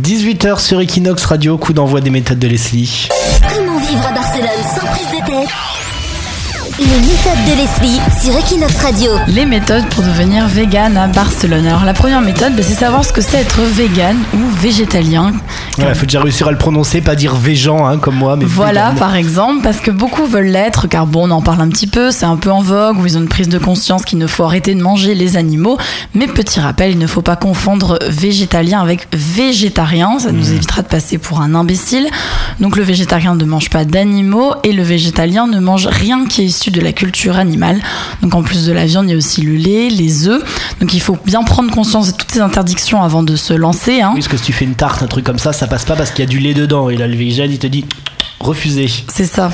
18h sur Equinox Radio, coup d'envoi des méthodes de Leslie. Comment vivre à Barcelone sans prise de tête? Les méthodes de Leslie sur Equinox Radio. Les méthodes pour devenir vegan à Barcelone. Alors la première méthode, bah, c'est savoir ce que c'est être vegan ou végétalien. Il faut déjà réussir à le prononcer, pas dire végan hein, comme moi, mais Voilà, par exemple, parce que beaucoup veulent l'être, car bon, on en parle un petit peu, c'est un peu en vogue, où ils ont une prise de conscience qu'il ne faut arrêter de manger les animaux. Mais petit rappel, il ne faut pas confondre végétalien avec végétarien, ça nous évitera de passer pour un imbécile. Donc le végétarien ne mange pas d'animaux et le végétalien ne mange rien qui est issu de la culture animale. Donc en plus de la viande, il y a aussi le lait, les œufs. Donc il faut bien prendre conscience de toutes ces interdictions avant de se lancer. Hein. Oui, parce que si tu fais une tarte, un truc comme ça, ça passe pas parce qu'il y a du lait dedans. Et là, le végétal, il te dit refusé. C'est ça.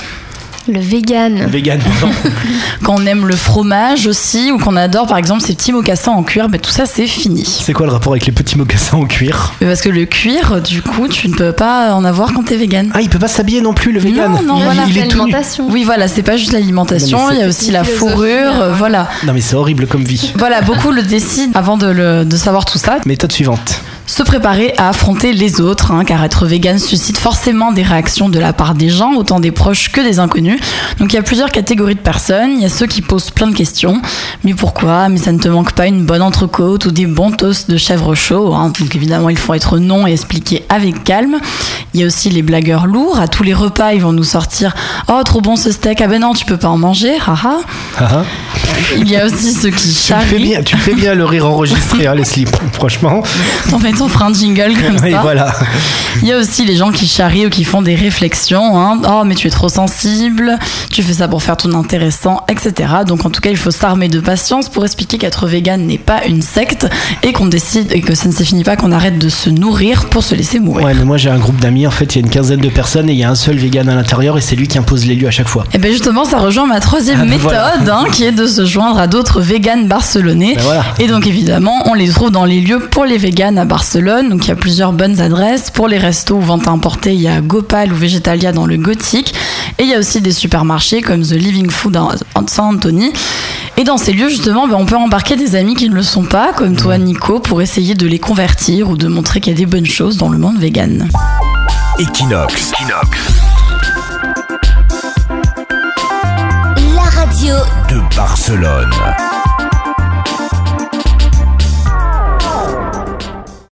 Le vegan. Vegan, pardon. Quand on aime le fromage aussi, ou qu'on adore par exemple ces petits mocassins en cuir, ben, tout ça c'est fini. C'est quoi le rapport avec les petits mocassins en cuir? Mais Parce que le cuir, du coup, tu ne peux pas en avoir quand t'es vegan. Ah, il peut pas s'habiller non plus, le vegan non, il, voilà, il est tout nu. l'alimentation. Oui, voilà, c'est pas juste l'alimentation, Non, il y a aussi la fourrure, euh, ouais. voilà. Non, mais c'est horrible comme vie. Voilà, beaucoup le décident avant de, le- de savoir tout ça. Méthode suivante. Se préparer à affronter les autres, hein, car être vegan suscite forcément des réactions de la part des gens, autant des proches que des inconnus. Donc il y a plusieurs catégories de personnes. Il y a ceux qui posent plein de questions. Mais pourquoi? Mais ça ne te manque pas une bonne entrecôte ou des bons toasts de chèvre chaud. hein? Donc évidemment, il faut être non et expliquer avec calme. Il y a aussi les blagueurs lourds. À tous les repas, ils vont nous sortir Oh, trop bon ce steak. Ah ben non, tu peux pas en manger. haha. Ah, ah. Il y a aussi ceux qui Tu fais charrient. bien, tu fais bien le rire enregistré, hein, Leslie. Franchement. En fait, on fera un jingle comme Oui, ça. voilà. Il y a aussi les gens qui charrient ou qui font des réflexions. hein. Oh, mais tu es trop sensible, tu fais ça pour faire ton intéressant, etc. Donc, en tout cas, il faut s'armer de patience pour expliquer qu'être vegan n'est pas une secte et qu'on décide et que ça ne se finit pas qu'on arrête de se nourrir pour se laisser mourir. Ouais, mais moi j'ai un groupe d'amis, en fait, il y a une quinzaine de personnes et il y a un seul vegan à l'intérieur et c'est lui qui impose les lieux à chaque fois. Et bien justement, ça rejoint ma troisième Ah, ben méthode, voilà. hein, qui est de se joindre à d'autres véganes barcelonais. Ben voilà. Et donc évidemment, on les trouve dans les lieux pour les véganes à Barcelone. Donc il y a plusieurs bonnes adresses. Pour les restos ou ventes à emporter, il y a Gopal ou Végetalia dans le Gothique. Et il y a aussi des supermarchés comme The Living Food à à San Anthony. Et dans ces lieux, justement, ben, on peut embarquer des amis qui ne le sont pas, comme toi, Nico, pour essayer de les convertir ou de montrer qu'il y a des bonnes choses dans le monde vegan. Equinox. La Barcelone.